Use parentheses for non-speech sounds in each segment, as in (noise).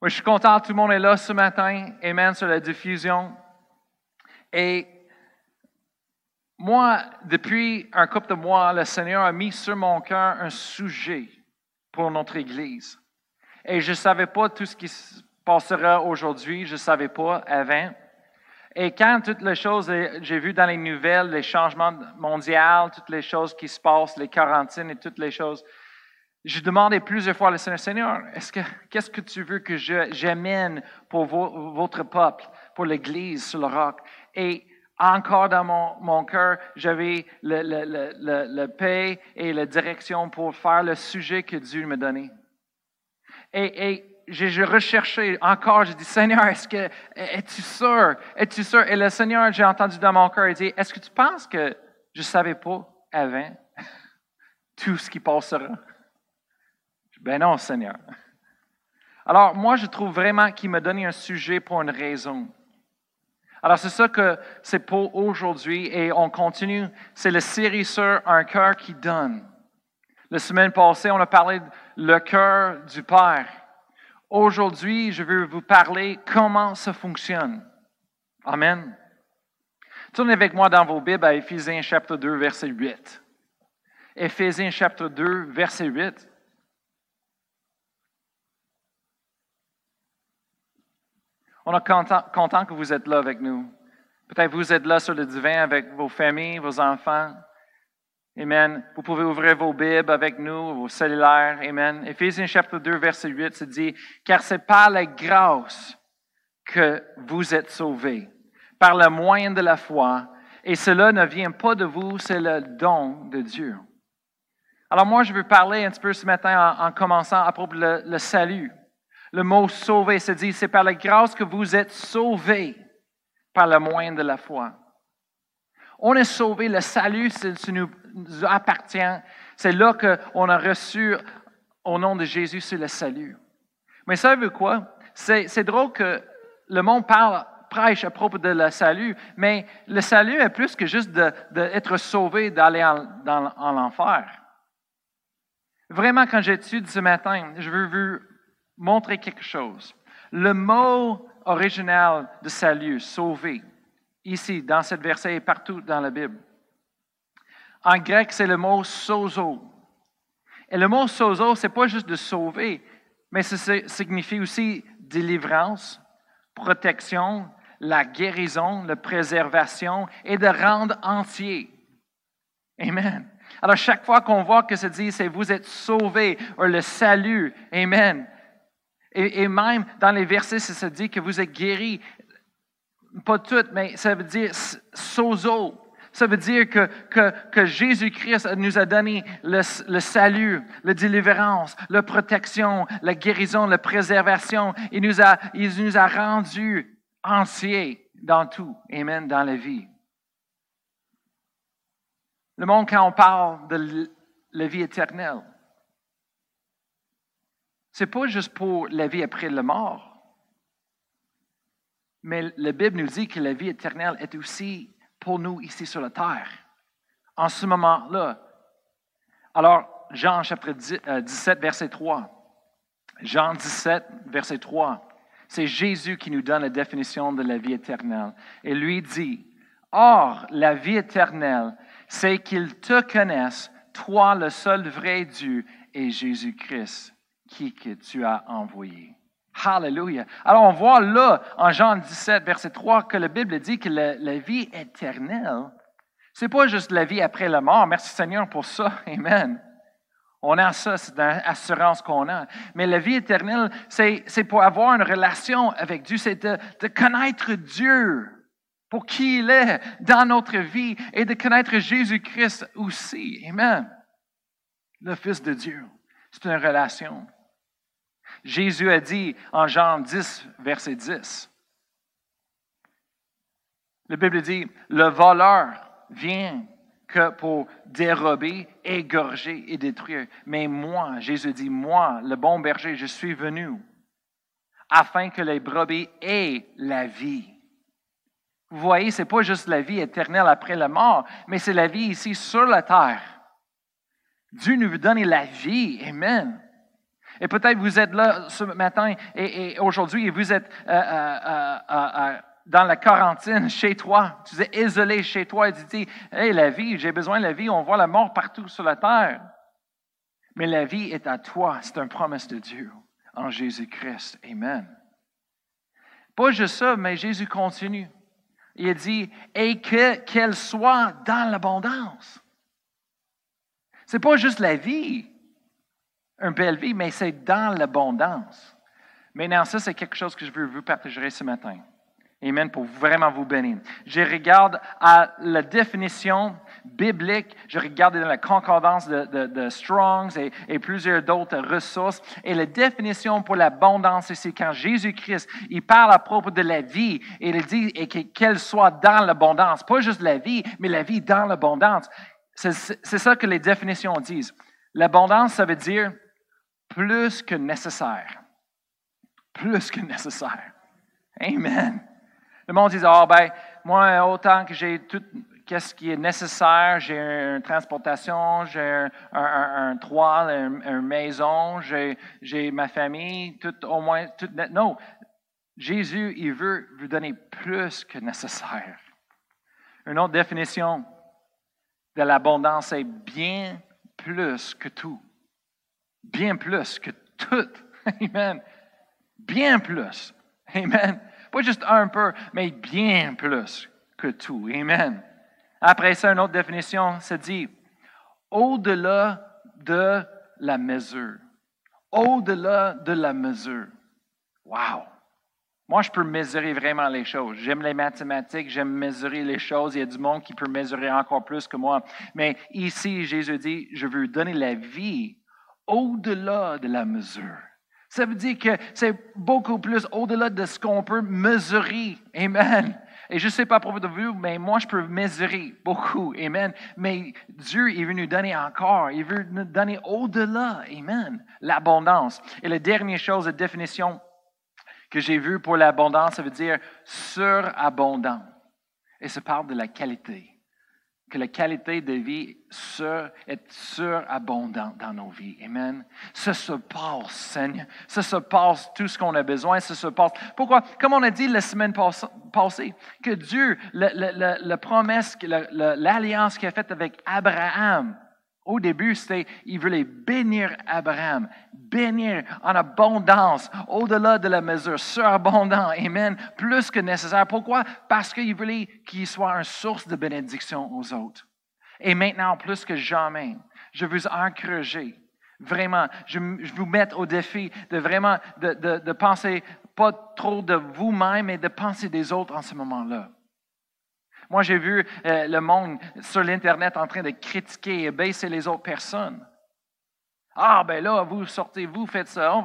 Moi, je suis content, tout le monde est là ce matin. Amen sur la diffusion. Et moi, depuis un couple de mois, le Seigneur a mis sur mon cœur un sujet pour notre Église. Et je ne savais pas tout ce qui se passera aujourd'hui, je ne savais pas avant. Et quand toutes les choses, j'ai vu dans les nouvelles, les changements mondiaux, toutes les choses qui se passent, les quarantaines et toutes les choses, j'ai demandé plusieurs fois au Seigneur, Seigneur, est-ce que, qu'est-ce que tu veux que j'amène pour votre peuple, pour l'Église sur le roc? Et encore dans mon, mon cœur, j'avais le, le, le, le, paix et la direction pour faire le sujet que Dieu me donnait. Et, et j'ai recherché encore, j'ai dit, Seigneur, est-ce que, es-tu sûr? Es-tu sûr? Et le Seigneur, j'ai entendu dans mon cœur, il dit, est-ce que tu penses que je ne savais pas avant (laughs) tout ce qui passera? Ben non, Seigneur. Alors, moi, je trouve vraiment qu'il m'a donné un sujet pour une raison. Alors, c'est ça que c'est pour aujourd'hui et on continue. C'est la série sur un cœur qui donne. La semaine passée, on a parlé le cœur du Père. Aujourd'hui, je veux vous parler comment ça fonctionne. Amen. Tournez avec moi dans vos Bibles à Éphésiens chapitre 2, verset 8. Éphésiens chapitre 2, verset 8. On est content, que vous êtes là avec nous. Peut-être vous êtes là sur le divan avec vos familles, vos enfants. Amen. Vous pouvez ouvrir vos Bibles avec nous, vos cellulaires. Amen. Éphésiens chapitre 2, verset 8, se dit, car c'est par la grâce que vous êtes sauvés, par le moyen de la foi, et cela ne vient pas de vous, c'est le don de Dieu. Alors moi, je veux parler un petit peu ce matin en, commençant à propos du le salut. Le mot sauver se dit, c'est par la grâce que vous êtes sauvés par le moyen de la foi. On est sauvé, le salut, ça nous appartient. C'est là qu'on a reçu au nom de Jésus, le salut. Mais ça veut quoi? C'est drôle que le monde parle, prêche à propos de le salut, mais le salut est plus que juste d'être sauvé, d'aller en, en l'enfer. Vraiment, quand j'étudie ce matin, je veux vous montrer quelque chose. Le mot original de salut, sauver, ici, dans cette verset et partout dans la Bible. En grec, c'est le mot sozo. Et le mot sozo, c'est pas juste de sauver, mais ça signifie aussi délivrance, protection, la guérison, la préservation et de rendre entier. Amen. Alors, chaque fois qu'on voit que ça dit, c'est vous êtes sauvés, ou le salut, Amen. Et, même dans les versets, ça dit que vous êtes guéris. Pas toutes, mais ça veut dire sozo. Ça veut dire que, que, Jésus-Christ nous a donné le, le, salut, la délivrance, la protection, la guérison, la préservation. Il nous a, il nous a rendus entiers dans tout. Amen, dans la vie. Le monde, quand on parle de la vie éternelle, ce n'est pas juste pour la vie après la mort. Mais la Bible nous dit que la vie éternelle est aussi pour nous ici sur la terre, en ce moment-là. Alors, Jean chapitre 17, euh, verset 3. Jean 17, verset 3. C'est Jésus qui nous donne la définition de la vie éternelle. Et lui dit, Or, la vie éternelle, c'est qu'ils te connaissent, toi le seul vrai Dieu et Jésus-Christ, qui que tu as envoyé. Hallelujah. Alors on voit là, en Jean 17, verset 3, que la Bible dit que la, vie éternelle, c'est pas juste la vie après la mort. Merci Seigneur pour ça. (laughs) Amen. On a ça, c'est l'assurance qu'on a. Mais la vie éternelle, c'est pour avoir une relation avec Dieu, c'est de connaître Dieu pour qui il est dans notre vie et de connaître Jésus-Christ aussi. Amen. Le Fils de Dieu. C'est une relation. Jésus a dit en Jean 10, verset 10. La Bible dit, le voleur vient que pour dérober, égorger et détruire. Mais moi, Jésus dit, moi, le bon berger, je suis venu afin que les brebis aient la vie. Vous voyez, ce n'est pas juste la vie éternelle après la mort, mais c'est la vie ici sur la terre. Dieu nous veut donner la vie. Amen. Et peut-être vous êtes là ce matin et, aujourd'hui et vous êtes euh, euh, euh, dans la quarantaine chez toi. Tu es isolé chez toi et tu dis, hey, la vie, j'ai besoin de la vie. On voit la mort partout sur la terre. Mais la vie est à toi. C'est une promesse de Dieu en Jésus-Christ. Amen. Pas juste ça, mais Jésus continue. Il dit, et qu'elle soit dans l'abondance. C'est pas juste la vie, belle vie, mais c'est dans l'abondance. Maintenant, ça, c'est quelque chose que je veux vous partager ce matin. Amen, pour vraiment vous bénir. Je regarde à la définition biblique, je regarde dans la concordance de, de, Strongs et, et plusieurs d'autres ressources. Et la définition pour l'abondance, c'est quand Jésus-Christ, il parle à propos de la vie et il dit qu'elle soit dans l'abondance. Pas juste la vie, mais la vie dans l'abondance. C'est ça que les définitions disent. L'abondance, ça veut dire plus que nécessaire. Plus que nécessaire. Amen. Le monde dit, ah ben, moi, autant que j'ai tout ce qui est nécessaire, j'ai une transportation, j'ai un, toit, une, maison, j'ai ma famille, tout au moins, tout. Non, Jésus, il veut vous donner plus que nécessaire. Une autre définition de l'abondance est bien plus que tout. Bien plus que tout. (laughs) Amen. Bien plus. Amen. Pas juste un peu, mais bien plus que tout. Amen. Après ça, une autre définition se dit au-delà de la mesure. Au-delà de la mesure. Wow! Moi, je peux mesurer vraiment les choses. J'aime les mathématiques, j'aime mesurer les choses. Il y a du monde qui peut mesurer encore plus que moi. Mais ici, Jésus dit, je veux donner la vie au-delà de la mesure. Ça veut dire que c'est beaucoup plus au-delà de ce qu'on peut mesurer. Amen. Et je ne sais pas de vous, mais moi, je peux mesurer beaucoup. Amen. Mais Dieu, il veut nous donner encore. Il veut nous donner au-delà. Amen. L'abondance. Et la dernière chose, la définition que j'ai vue pour l'abondance, ça veut dire surabondant. Et ça parle de la qualité que la qualité de vie est surabondante dans nos vies. Amen. Ça se passe, Seigneur. Ça se passe tout ce qu'on a besoin. Ça se passe. Pourquoi? Comme on a dit la semaine passée, que Dieu, la promesse, l'alliance qu'il a faite avec Abraham, au début, c'était, il voulait bénir Abraham, bénir en abondance, au-delà de la mesure, surabondant, amen, plus que nécessaire. Pourquoi? Parce qu'il voulait qu'il soit une source de bénédiction aux autres. Et maintenant, plus que jamais, je vous encourager, vraiment, je, vous mets au défi de vraiment, de, de, de penser pas trop de vous-même, mais de penser des autres en ce moment-là. Moi, j'ai vu euh, le monde sur l'Internet en train de critiquer et baisser les autres personnes. Ah, ben là, vous sortez, vous faites ça.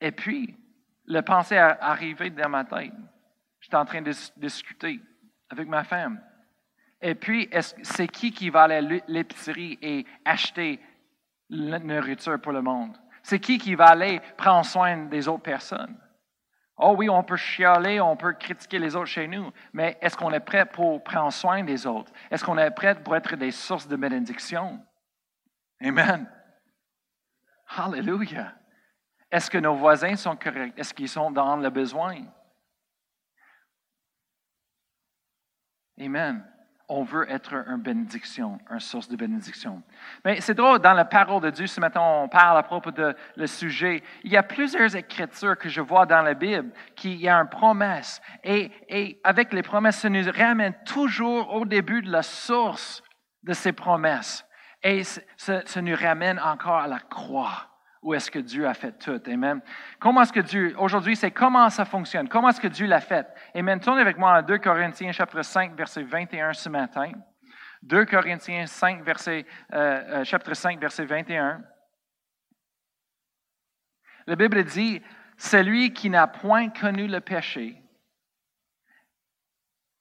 Et puis, le pensée est arrivé dans ma tête. J'étais en train de discuter avec ma femme. Et puis, c'est qui qui va aller à l'épicerie et acheter la nourriture pour le monde? C'est qui qui va aller prendre soin des autres personnes? Oh oui, on peut chialer, on peut critiquer les autres chez nous, mais est-ce qu'on est prêt pour prendre soin des autres? Est-ce qu'on est prêt pour être des sources de bénédiction? Amen. Hallelujah. Est-ce que nos voisins sont corrects? Est-ce qu'ils sont dans le besoin? Amen on veut être une bénédiction, une source de bénédiction. Mais c'est drôle, dans la parole de Dieu, ce matin, on parle à propos de le sujet. Il y a plusieurs écritures que je vois dans la Bible qui y a une promesse. Et, et avec les promesses, ça nous ramène toujours au début de la source de ces promesses. Et ça, ça nous ramène encore à la croix où est-ce que Dieu a fait tout. Amen. Comment est-ce que Dieu, aujourd'hui, c'est comment ça fonctionne, comment est-ce que Dieu l'a fait? Amen. Tournez avec moi à 2 Corinthiens chapitre 5, verset 21 ce matin. 2 Corinthiens 5, verset, euh, euh, chapitre 5, verset 21. La Bible dit, celui qui n'a point connu le péché,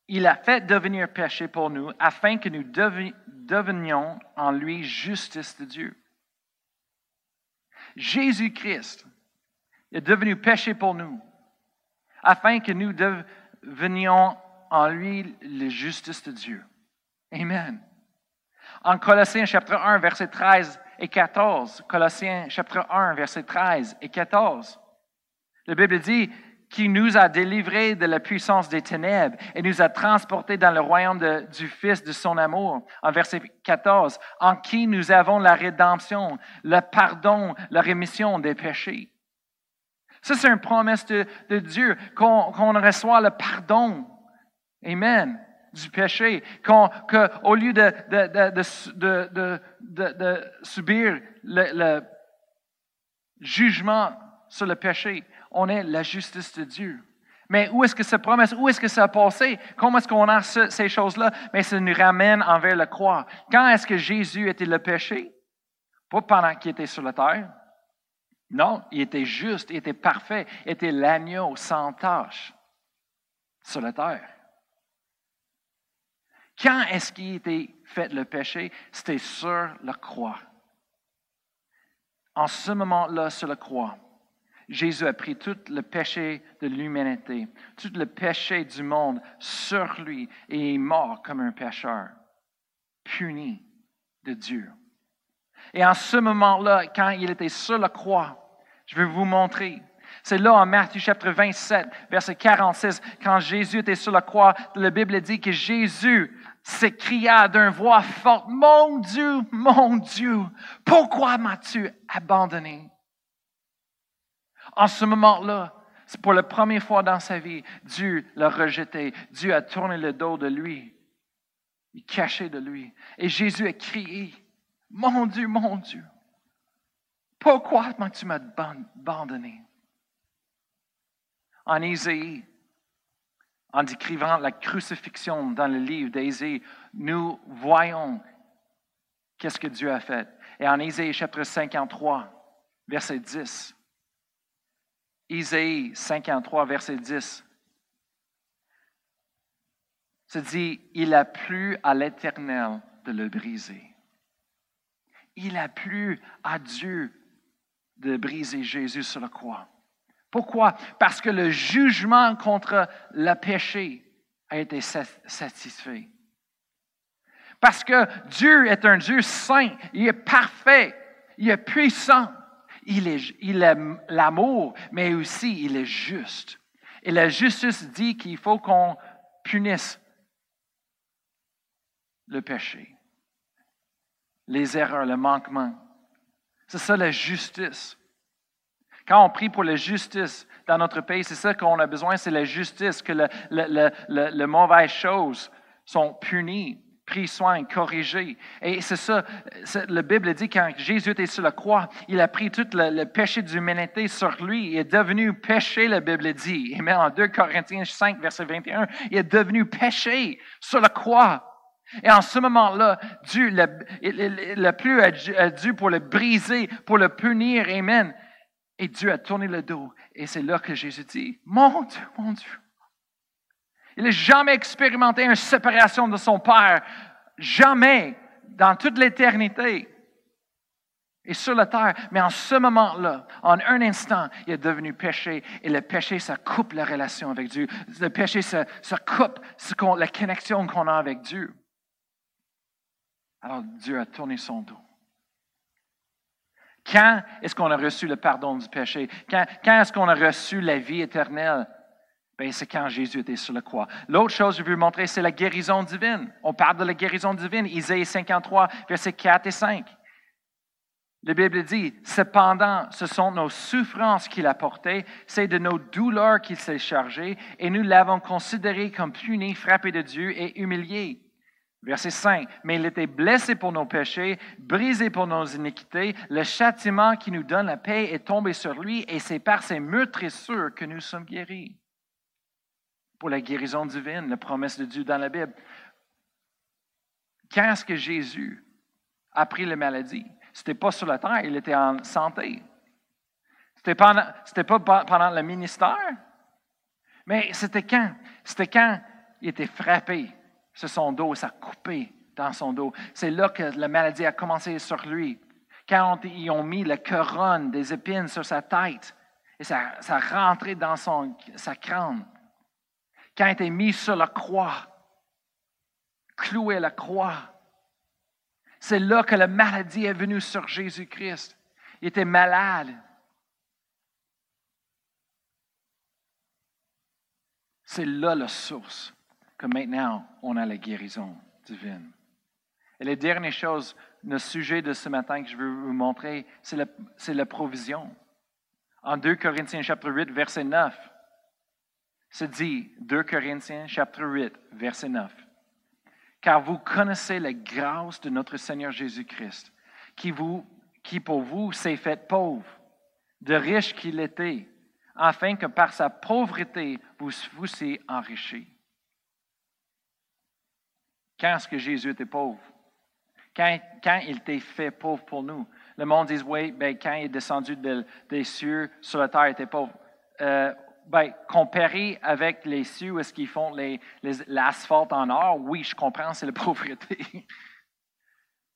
il a fait devenir péché pour nous, afin que nous devenions en lui justice de Dieu. Jésus-Christ est devenu péché pour nous, afin que nous devenions en lui la justice de Dieu. Amen. En Colossiens chapitre 1, verset 13 et 14. Colossiens chapitre 1, verset 13 et 14. La Bible dit qui nous a délivrés de la puissance des ténèbres et nous a transportés dans le royaume du Fils de son amour. En verset 14, en qui nous avons la rédemption, le pardon, la rémission des péchés. Ça, c'est une promesse de, Dieu, qu'on reçoit le pardon. Amen du péché, qu'au lieu de, de, subir le, jugement sur le péché, on est la justice de Dieu. Mais où est-ce que cette promesse, où est-ce que ça a passé? Comment est-ce qu'on a ces choses-là? Mais ça nous ramène envers la croix. Quand est-ce que Jésus était le péché? Pas pendant qu'il était sur la terre. Non, il était juste, il était parfait, il était l'agneau sans tâche sur la terre. Quand est-ce qu'il était fait le péché? C'était sur la croix. En ce moment-là, sur la croix, Jésus a pris tout le péché de l'humanité, tout le péché du monde sur lui et est mort comme un pécheur, puni de Dieu. Et en ce moment-là, quand il était sur la croix, je vais vous montrer. C'est là en Matthieu chapitre 27, verset 46, quand Jésus était sur la croix, la Bible dit que Jésus s'écria d'une voix forte, Mon Dieu, mon Dieu, pourquoi m'as-tu abandonné? En ce moment-là, c'est pour la première fois dans sa vie, Dieu l'a rejeté. Dieu a tourné le dos de lui. Il cachait de lui. Et Jésus a crié, Mon Dieu, mon Dieu, pourquoi m'as-tu abandonné? En Isaïe en décrivant la crucifixion dans le livre d'Ésaïe, nous voyons qu'est-ce que Dieu a fait. Et en Ésaïe chapitre 53, verset 10, Isaïe 53, verset 10, se dit, il a plu à l'Éternel de le briser. Il a plu à Dieu de briser Jésus sur la croix. Pourquoi? Parce que le jugement contre le péché a été satisfait. Parce que Dieu est un Dieu saint, il est parfait, il est puissant, il est, est l'amour, mais aussi il est juste. Et la justice dit qu'il faut qu'on punisse le péché, les erreurs, le manquement. C'est ça la justice. Quand on prie pour la justice dans notre pays, c'est ça qu'on a besoin, c'est la justice, que les mauvaises choses sont punies, pris soin, corrigées. Et c'est ça, la Bible dit quand Jésus était sur la croix, il a pris tout le, péché de l'humanité sur lui. Il est devenu péché, la Bible dit. Et en 2 Corinthiens 5, verset 21, il est devenu péché sur la croix. Et en ce moment-là, Dieu le, plus a Dieu pour le briser, pour le punir. Amen. Et Dieu a tourné le dos. Et c'est là que Jésus dit, mon Dieu, mon Dieu. Il n'a jamais expérimenté une séparation de son Père. Jamais dans toute l'éternité. Et sur la terre. Mais en ce moment-là, en un instant, il est devenu péché. Et le péché, ça coupe la relation avec Dieu. Le péché, ça, coupe la connexion qu'on a avec Dieu. Alors Dieu a tourné son dos. Quand est-ce qu'on a reçu le pardon du péché? Quand, est-ce qu'on a reçu la vie éternelle? Ben, c'est quand Jésus était sur la croix. L'autre chose que je veux vous montrer, c'est la guérison divine. On parle de la guérison divine, Isaïe 53, versets 4 et 5. La Bible dit, cependant, ce sont nos souffrances qu'il a portées, c'est de nos douleurs qu'il s'est chargé, et nous l'avons considéré comme puni, frappé de Dieu et humilié. Verset 5. Mais il était blessé pour nos péchés, brisé pour nos iniquités. Le châtiment qui nous donne la paix est tombé sur lui et c'est par ses meurtrissures que nous sommes guéris. Pour la guérison divine, la promesse de Dieu dans la Bible. Quand est-ce que Jésus a pris la maladie? Ce n'était pas sur la terre, il était en santé. Ce n'était pas pendant le ministère. Mais c'était quand? C'était quand il était frappé sur son dos, ça coupé dans son dos. C'est là que la maladie a commencé sur lui. Quand ils ont mis la couronne des épines sur sa tête, et ça, ça a rentré dans son, sa crâne. Quand il était mis sur la croix, cloué à la croix, C'est là que la maladie est venue sur Jésus-Christ. Il était malade. C'est là la source que maintenant on a la guérison divine. Et les dernières choses, le sujet de ce matin que je veux vous montrer, c'est la, la, provision. En 2 Corinthiens chapitre 8, verset 9, c'est dit, 2 Corinthiens chapitre 8, verset 9, car vous connaissez la grâce de notre Seigneur Jésus-Christ, qui, vous, qui pour vous s'est fait pauvre, de riche qu'il était, afin que par sa pauvreté, vous soyez enrichi. Quand est-ce que Jésus était pauvre? Quand, quand, il était fait pauvre pour nous. Le monde dit, oui, ben, quand il est descendu des cieux sur la terre, il était pauvre. Euh, ben, comparé avec les cieux, est-ce qu'ils font l'asphalte en or, oui, je comprends, c'est la (laughs) pauvreté.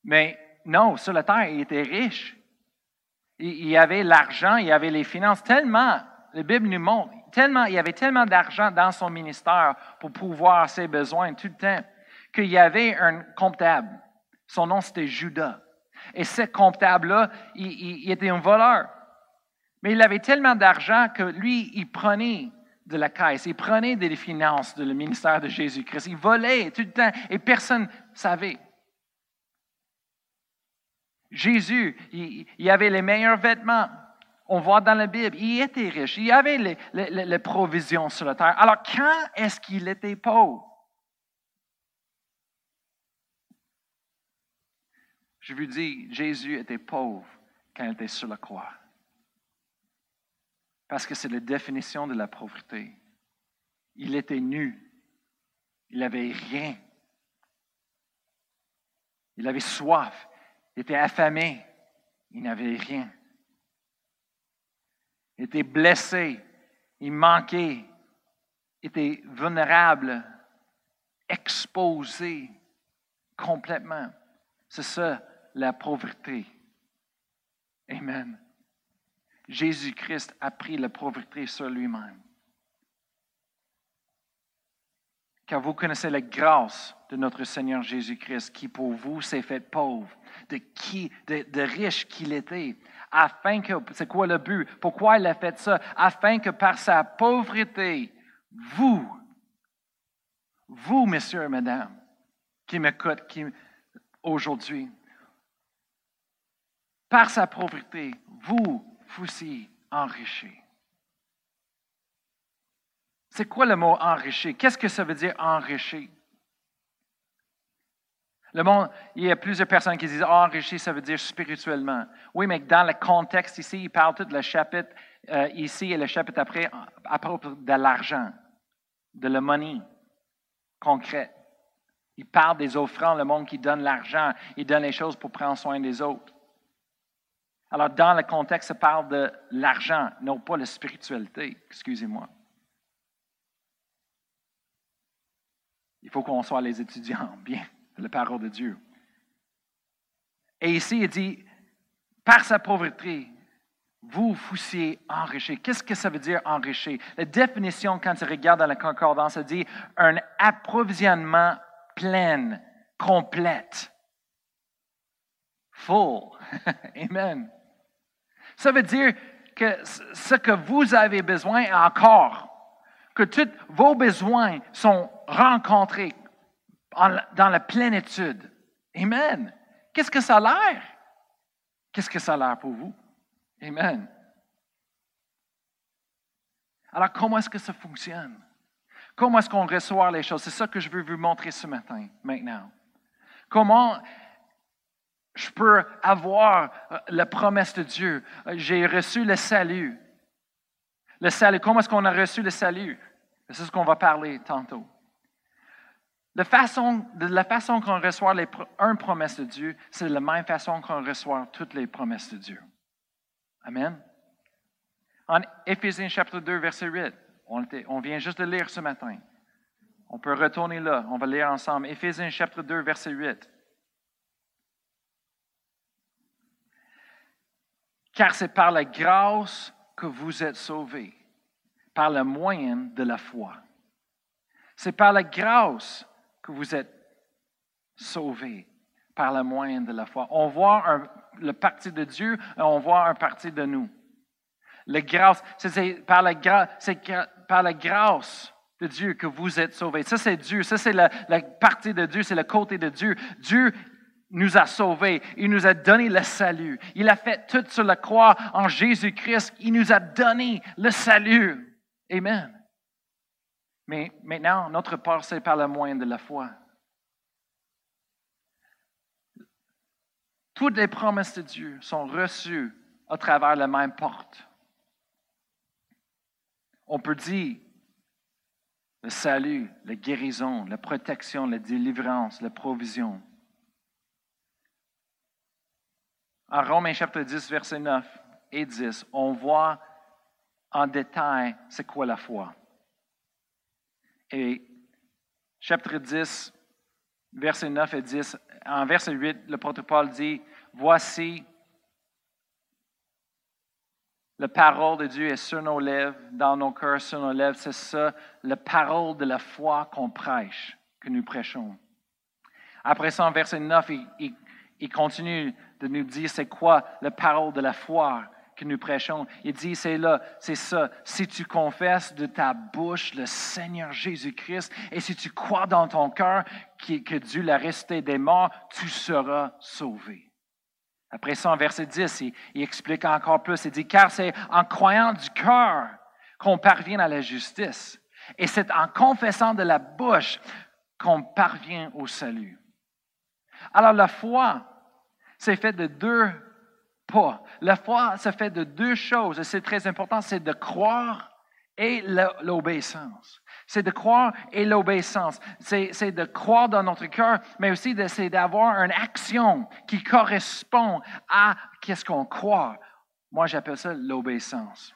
Mais non, sur la terre, il était riche. Il, avait l'argent, il avait les finances, tellement la Bible nous montre, tellement, il y avait tellement d'argent dans son ministère pour pouvoir ses besoins tout le temps, qu'il y avait un comptable. Son nom, c'était Judas. Et ce comptable-là, il, était un voleur. Mais il avait tellement d'argent que lui, il prenait de la caisse, il prenait des finances du ministère de Jésus-Christ. Il volait tout le temps et personne ne savait. Jésus, il, il avait les meilleurs vêtements, on voit dans la Bible, il était riche, il avait les, provisions sur la terre. Alors, quand est-ce qu'il était pauvre? Je vous dis, Jésus était pauvre quand il était sur la croix. Parce que c'est la définition de la pauvreté. Il était nu. Il n'avait rien. Il avait soif. Il était affamé. Il n'avait rien. Il était blessé, il manquait, il était vulnérable, exposé complètement. C'est ça la pauvreté. Amen. Jésus-Christ a pris la pauvreté sur lui-même. Car vous connaissez la grâce de notre Seigneur Jésus-Christ, qui pour vous s'est fait pauvre, de, qui, de, riche qu'il était, afin que, c'est quoi le but? Pourquoi il a fait ça? Afin que par sa pauvreté, vous, vous, messieurs et mesdames, qui m'écoutent aujourd'hui, par sa pauvreté, vous fussiez enrichis. C'est quoi le mot enrichi? Qu'est-ce que ça veut dire enrichi? Le monde, il y a plusieurs personnes qui disent ah, enrichi, ça veut dire spirituellement. Oui, mais dans le contexte ici, il parle tout le chapitre euh, ici et le chapitre après à propos de l'argent, de la money concret. Il parle des offrandes, le monde qui donne l'argent, il donne les choses pour prendre soin des autres. Alors, dans le contexte, ça parle de l'argent, non pas la spiritualité, excusez-moi. Il faut qu'on soit les étudiants, (laughs) bien la parole de Dieu. Et ici, il dit, par sa pauvreté, vous fussiez enrichis. Qu'est-ce que ça veut dire enrichi? La définition, quand tu regardes dans la concordance, ça dit un approvisionnement plein, complète. Full. (laughs) Amen. Ça veut dire que ce que vous avez besoin encore, que tous vos besoins sont rencontrés, dans la plénitude. Amen. Qu'est-ce que ça a l'air? Qu'est-ce que ça a l'air pour vous? Amen. Alors, comment est-ce que ça fonctionne? Comment est-ce qu'on reçoit les choses? C'est ça que je veux vous montrer ce matin, maintenant. Comment je peux avoir euh, la promesse de Dieu? J'ai reçu le salut. Le salut, comment est-ce qu'on a reçu le salut? C'est ce qu'on va parler tantôt. De, façon, la façon qu'on reçoit une promesse de Dieu, c'est la même façon qu'on reçoit toutes les promesses de Dieu. Amen. En Éphésiens chapitre 2, verset 8, on, on vient juste de lire ce matin. On peut retourner là, on va lire ensemble. Éphésiens chapitre 2, verset 8. Car c'est par la grâce que vous êtes sauvés, par le moyen de la foi. C'est par la grâce que vous êtes sauvés par le moyen de la foi. On voit un- le parti de Dieu et on voit un parti de nous. La grâce, c'est- par, la gra- c'est par la grâce de Dieu que vous êtes sauvés. Ça, c'est Dieu. Ça, c'est la, la partie de Dieu. C'est le côté de Dieu. Dieu nous a sauvés. Il nous a donné le salut. Il a fait tout sur la croix en Jésus-Christ. Il nous a donné le salut. Amen. Mais maintenant, notre part, c'est par le moyen de la foi. Toutes les promesses de Dieu sont reçues à travers la même porte. On peut dire le salut, la guérison, la protection, la délivrance, la provision. En Romains chapitre 10, verset 9 et 10, on voit en détail c'est quoi la foi. Et chapitre 10, verset 9 et 10, en verset 8, le Paul dit, Voici, la parole de Dieu est sur nos lèvres, dans nos cœurs, sur nos lèvres. C'est ça, la parole de la foi qu'on prêche, que nous prêchons. Après ça, en verset 9, il, il- il continue de nous dire c'est quoi la parole de la foi que nous prêchons. Il dit c'est là, c'est ça. Si tu confesses de ta bouche le Seigneur Jésus-Christ et si tu crois dans ton cœur que Dieu l'a resté des morts, tu seras sauvé. Après ça, en verset 10, il, il explique encore plus. Il dit, car c'est en croyant du cœur qu'on parvient à la justice. Et c'est en confessant de la bouche qu'on parvient au salut. Alors la foi, c'est fait de deux pas. La foi, c'est fait de deux choses. Et c'est très important, c'est de croire et l'obéissance. C'est de croire et l'obéissance. C'est de croire dans notre cœur, mais aussi c'est d'avoir une action qui correspond à qu'est-ce qu'on croit. Moi, j'appelle ça l'obéissance.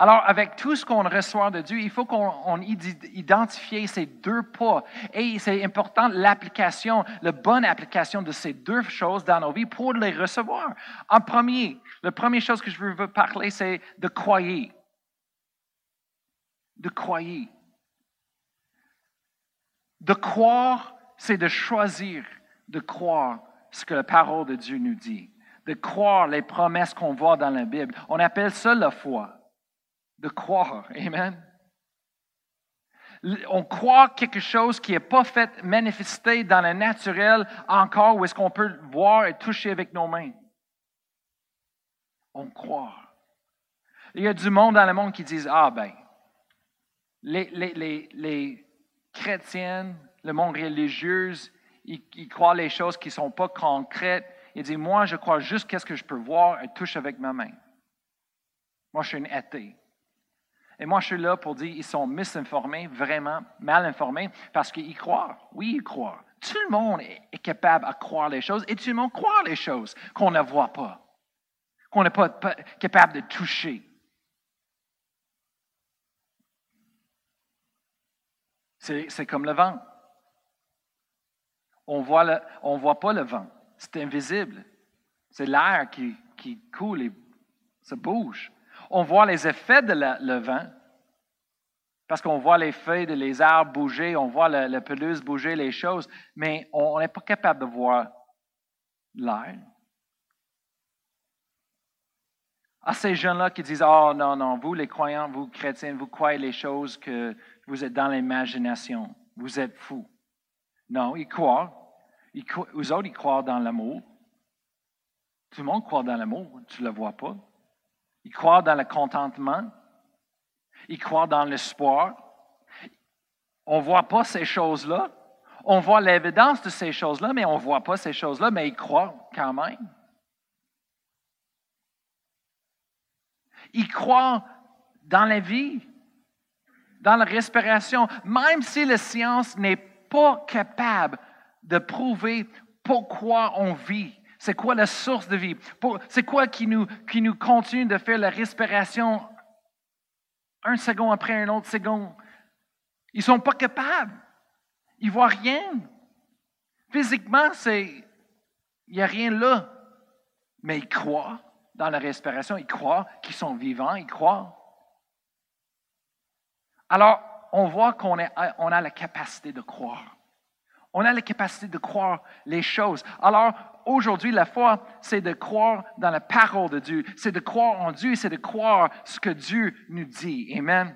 Alors, avec tout ce qu'on reçoit de Dieu, il faut qu'on on id- identifie ces deux pas. Et c'est important l'application, la bonne application de ces deux choses dans nos vies pour les recevoir. En premier, la première chose que je veux parler, c'est de croyer. De croyer. De croire, c'est de choisir de croire ce que la parole de Dieu nous dit. De croire les promesses qu'on voit dans la Bible. On appelle ça la foi de croire. Amen. On croit quelque chose qui n'est pas fait manifester dans le naturel encore, où est-ce qu'on peut voir et toucher avec nos mains. On croit. Il y a du monde dans le monde qui disent, ah ben, les, les, chrétiennes, le monde religieux, ils, ils croient les choses qui ne sont pas concrètes. Ils disent, moi, je crois juste qu'est-ce que je peux voir et toucher avec ma main. Moi, je suis une athée. Et moi, je suis là pour dire qu'ils sont misinformés, vraiment mal informés, parce qu'ils croient. Oui, ils croient. Tout le monde est capable de croire les choses et tout le monde croit les choses qu'on ne voit pas, qu'on n'est pas, capable de toucher. C'est comme le vent. On on voit pas le vent. C'est invisible. C'est l'air qui, qui coule et ça bouge. On voit les effets de le vent parce qu'on voit les feuilles de les arbres bouger, on voit la, pelouse bouger, les choses, mais on n'est pas capable de voir l'air. À ces jeunes-là qui disent, oh non, non, vous les croyants, vous chrétiens, vous croyez les choses que vous êtes dans l'imagination, vous êtes fous. Non, ils croient. Ils. Eux autres, ils croient dans l'amour. Tout le monde croit dans l'amour, tu ne le vois pas. Ils croient dans le contentement. Ils croient dans l'espoir. On ne voit pas ces choses-là. On voit l'évidence de ces choses-là, mais on ne voit pas ces choses-là, mais ils croient quand même. Ils croient dans la vie, dans la respiration, même si la science n'est pas capable de prouver pourquoi on vit. C'est quoi la source de vie? C'est quoi qui nous, continue de faire la respiration un second après un autre seconde? Ils ne sont pas capables. Ils ne voient rien. Physiquement, il n'y a rien là. Mais ils croient dans la respiration, ils croient qu'ils sont vivants, ils croient. Alors, on voit qu'on on a la capacité de croire. On a la capacité de croire les choses. Alors, aujourd'hui, la foi, c'est de croire dans la parole de Dieu. C'est de croire en Dieu, c'est de croire ce que Dieu nous dit. Amen.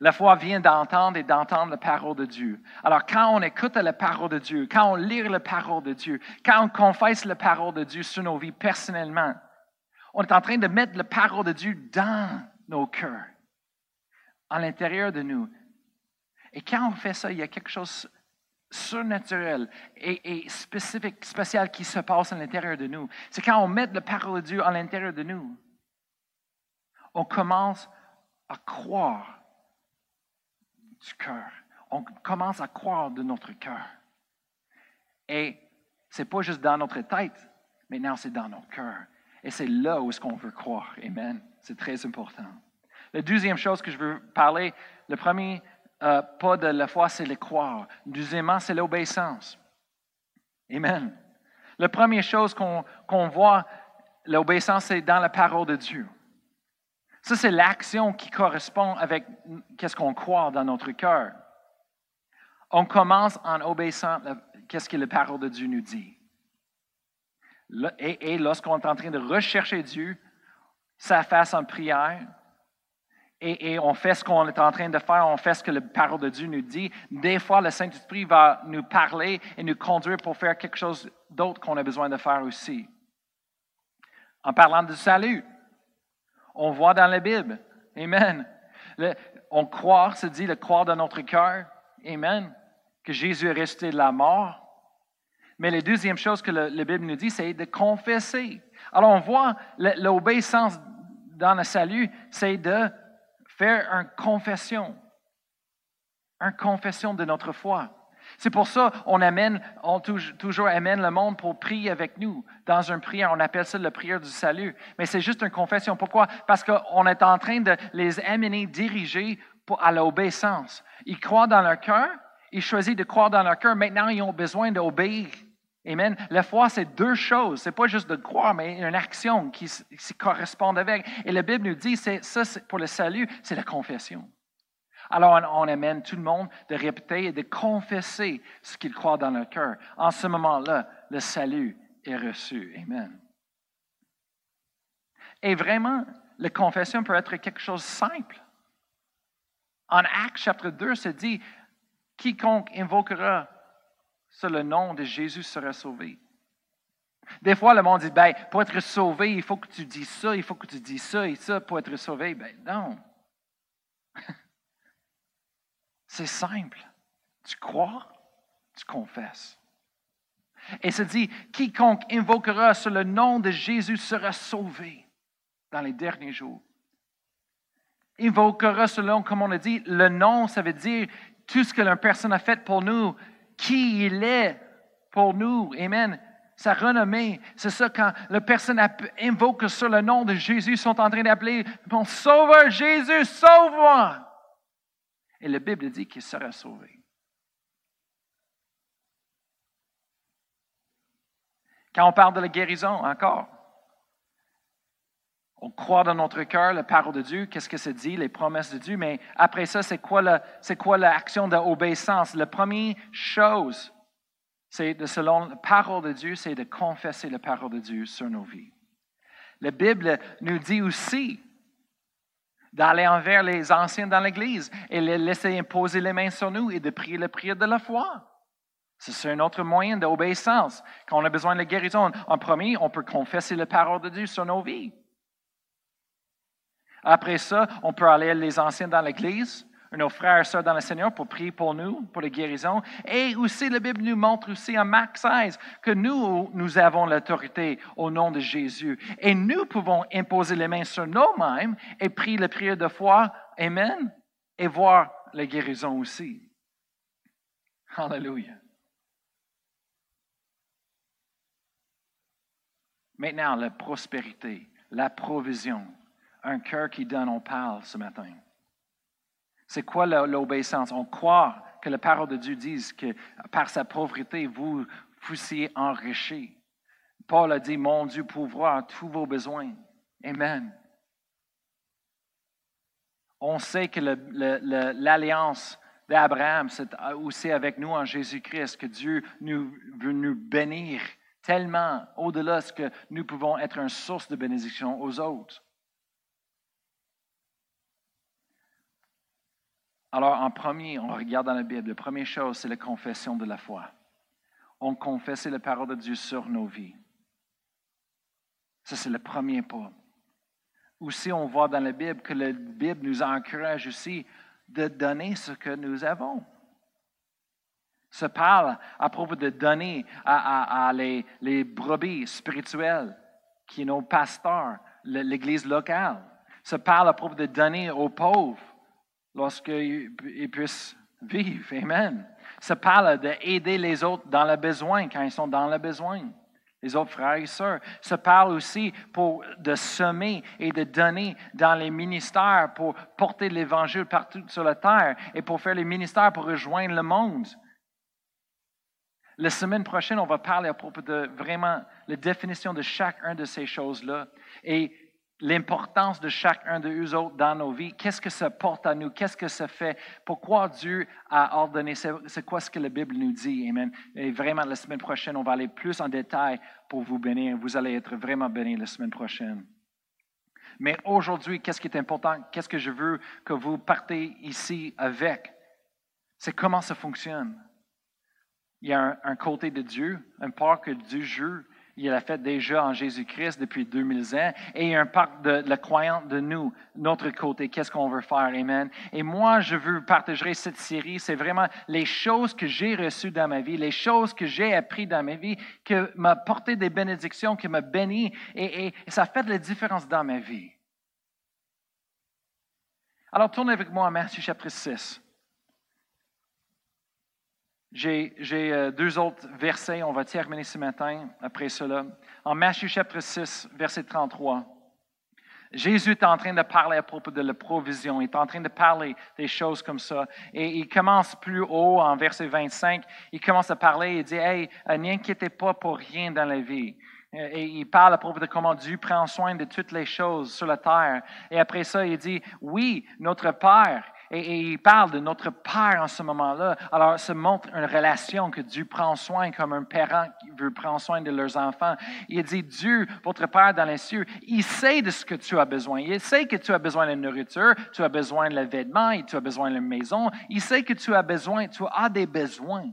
La foi vient d'entendre et d'entendre la parole de Dieu. Alors, quand on écoute la parole de Dieu, quand on lit la parole de Dieu, quand on confesse la parole de Dieu sur nos vies personnellement, on est en train de mettre la parole de Dieu dans nos cœurs, à l'intérieur de nous. Et quand on fait ça, il y a quelque chose surnaturel et, spécifique, spécial qui se passe à l'intérieur de nous. C'est quand on met la parole de Dieu à l'intérieur de nous, on commence à croire du cœur. On commence à croire de notre cœur. Et ce n'est pas juste dans notre tête, maintenant c'est dans notre cœur. Et c'est là où est-ce qu'on veut croire. Amen. C'est très important. La deuxième chose que je veux parler, le premier euh, pas de la foi, c'est le croire. Deuxièmement, c'est l'obéissance. Amen. La première chose qu'on voit, l'obéissance, c'est dans la parole de Dieu. Ça, c'est l'action qui correspond avec qu'est-ce qu'on croit dans notre cœur. On commence en obéissant qu'est-ce que la parole de Dieu nous dit. Et, et lorsqu'on est en train de rechercher Dieu, ça fasse en prière, et, on fait ce qu'on est en train de faire, on fait ce que la parole de Dieu nous dit, des fois, le Saint-Esprit va nous parler et nous conduire pour faire quelque chose d'autre qu'on a besoin de faire aussi. En parlant du salut, on voit dans la Bible, Amen. on croit, se dit le croire dans notre cœur, Amen, que Jésus est resté de la mort. Mais la deuxième chose que la Bible nous dit, c'est de confesser. Alors on voit l'obéissance dans le salut, c'est de faire une confession, une confession de notre foi. C'est pour ça qu'on amène, on toujours amène le monde pour prier avec nous dans une prière. On appelle ça la prière du salut. Mais c'est juste une confession. Pourquoi? Parce qu'on est en train de les amener, diriger pour, à l'obéissance. Ils croient dans leur cœur, ils choisissent de croire dans leur cœur. Maintenant, ils ont besoin d'obéir. Amen. La foi, c'est deux choses. C'est pas juste de croire, mais une action qui, qui correspond avec. Et la Bible nous dit, c'est ça, pour le salut, c'est la confession. Alors, on, amène tout le monde de répéter et de confesser ce qu'ils croient dans leur cœur. En ce moment-là, le salut est reçu. Amen. Et vraiment, la confession peut être quelque chose de simple. En Actes chapitre 2, c'est dit, quiconque invoquera sur le nom de Jésus sera sauvé. Des fois, le monde dit, ben, pour être sauvé, il faut que tu dis ça, il faut que tu dis ça et ça pour être sauvé. Ben non. (laughs) C'est simple. Tu crois, tu confesses. Et se dit, quiconque invoquera sur le nom de Jésus sera sauvé dans les derniers jours. Invoquera nom, comme on a dit, le nom, ça veut dire tout ce que la personne a fait pour nous, qui il est pour nous. Amen. Sa renommée, c'est ça quand la personne invoque sur le nom de Jésus, sont en train d'appeler mon sauveur Jésus, sauve-moi. Et la Bible dit qu'il sera sauvé. Quand on parle de la guérison, encore, on croit dans notre cœur la parole de Dieu, qu'est-ce que ça dit, les promesses de Dieu, mais après ça, c'est quoi, l'action d'obéissance? La première chose, c'est de, selon la parole de Dieu, c'est de confesser la parole de Dieu sur nos vies. La Bible nous dit aussi d'aller envers les anciens dans l'Église et les laisser imposer les mains sur nous et de prier la prière de la foi. C'est un autre moyen d'obéissance. Quand on a besoin de la guérison, en premier, on peut confesser la parole de Dieu sur nos vies. Après ça, on peut aller les anciens dans l'Église, nos frères et sœurs dans le Seigneur pour prier pour nous, pour les guérisons. Et aussi, la Bible nous montre aussi en Marc 16 que nous, nous avons l'autorité au nom de Jésus. Et nous pouvons imposer les mains sur nous-mêmes et prier la prière de foi. Amen. Et voir la guérison aussi. Hallelujah. Maintenant, la prospérité, la provision un cœur qui donne, on parle ce matin. C'est quoi l'obéissance? On croit que la parole de Dieu dit que par sa pauvreté, vous fussiez enrichis. Paul a dit, mon Dieu pourvoit tous vos besoins. Amen. On sait que l'alliance d'Abraham, c'est aussi avec nous en Jésus-Christ que Dieu veut nous bénir tellement au-delà de ce que nous pouvons être une source de bénédiction aux autres. Alors, en premier, on regarde dans la Bible, la première chose, c'est la confession de la foi. On confesse la parole de Dieu sur nos vies. Ça, c'est le premier pas. Aussi, on voit dans la Bible que la Bible nous encourage aussi de donner ce que nous avons. Se parle à propos de donner à, les, les, brebis spirituelles, qui sont nos pasteurs, l'Église locale. Se parle à propos de donner aux pauvres lorsqu'ils puissent vivre. Amen. Se parle d'aider les autres dans le besoin, quand ils sont dans le besoin les autres frères et sœurs. Se parle aussi pour de semer et de donner dans les ministères pour porter l'Évangile partout sur la terre et pour faire les ministères pour rejoindre le monde. La semaine prochaine, on va parler à propos de vraiment la définition de chacune de ces choses-là. Et l'importance de chacun de eux autres dans nos vies. Qu'est-ce que ça porte à nous? Qu'est-ce que ça fait? Pourquoi Dieu a ordonné? C'est quoi ce que la Bible nous dit? Amen. Et vraiment, la semaine prochaine, on va aller plus en détail pour vous bénir. Vous allez être vraiment bénis la semaine prochaine. Mais aujourd'hui, qu'est-ce qui est important? Qu'est-ce que je veux que vous partez ici avec? C'est comment ça fonctionne. Il y a un, un côté de Dieu, un part que Dieu joue il l'a fait déjà en Jésus-Christ depuis 2000 ans. Et il y a un pacte de, la croyante de nous, notre côté. Qu'est-ce qu'on veut faire? Amen. Et moi, je veux partager cette série. C'est vraiment les choses que j'ai reçues dans ma vie, les choses que j'ai apprises dans ma vie, qui m'ont porté des bénédictions, qui m'ont béni. Et, et ça fait de la différence dans ma vie. Alors, tournez avec moi à Matthieu chapitre 6. J'ai euh, deux autres versets, on va terminer ce matin après cela. En Matthieu chapitre 6, verset 33. Jésus est en train de parler à propos de la provision, il est en train de parler des choses comme ça. Et il commence plus haut, en verset 25, il commence à parler, il dit, Hey, euh, n'inquiétez pas pour rien dans la vie. Euh, et il parle à propos de comment Dieu prend soin de toutes les choses sur la terre. Et après ça, il dit, oui, notre Père, et, il parle de notre Père en ce moment-là. Alors, ça montre une relation que Dieu prend soin comme un parent qui veut prendre soin de leurs enfants. Il dit, Dieu, votre Père dans les cieux, il sait de ce que tu as besoin. Il sait que tu as besoin de nourriture, tu as besoin de vêtements, et tu as besoin de maison. Il sait que tu as besoin, tu as des besoins.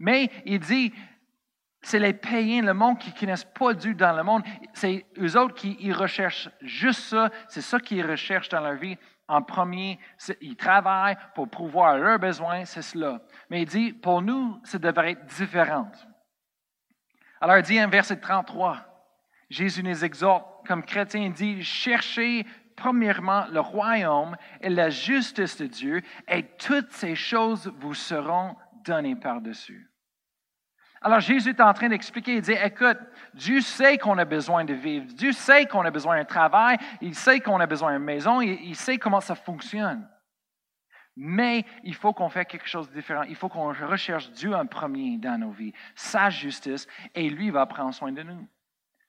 Mais il dit, c'est les païens, le monde qui ne connaissent pas Dieu dans le monde. C'est eux autres qui recherchent juste ça. C'est ça qu'ils recherchent dans leur vie en premier, ils travaillent pour pouvoir leurs besoins, c'est cela. Mais il dit, pour nous, ça devrait être différent. Alors il dit en verset 33, Jésus nous exhorte, comme chrétien, il dit, cherchez premièrement le royaume et la justice de Dieu, et toutes ces choses vous seront données par-dessus. Alors Jésus est en train d'expliquer, il dit, écoute, Dieu sait qu'on a besoin de vivre, Dieu sait qu'on a besoin d'un travail, il sait qu'on a besoin d'une maison, il, sait comment ça fonctionne. Mais il faut qu'on fasse quelque chose de différent. Il faut qu'on recherche Dieu en premier dans nos vies, sa justice, et lui va prendre soin de nous.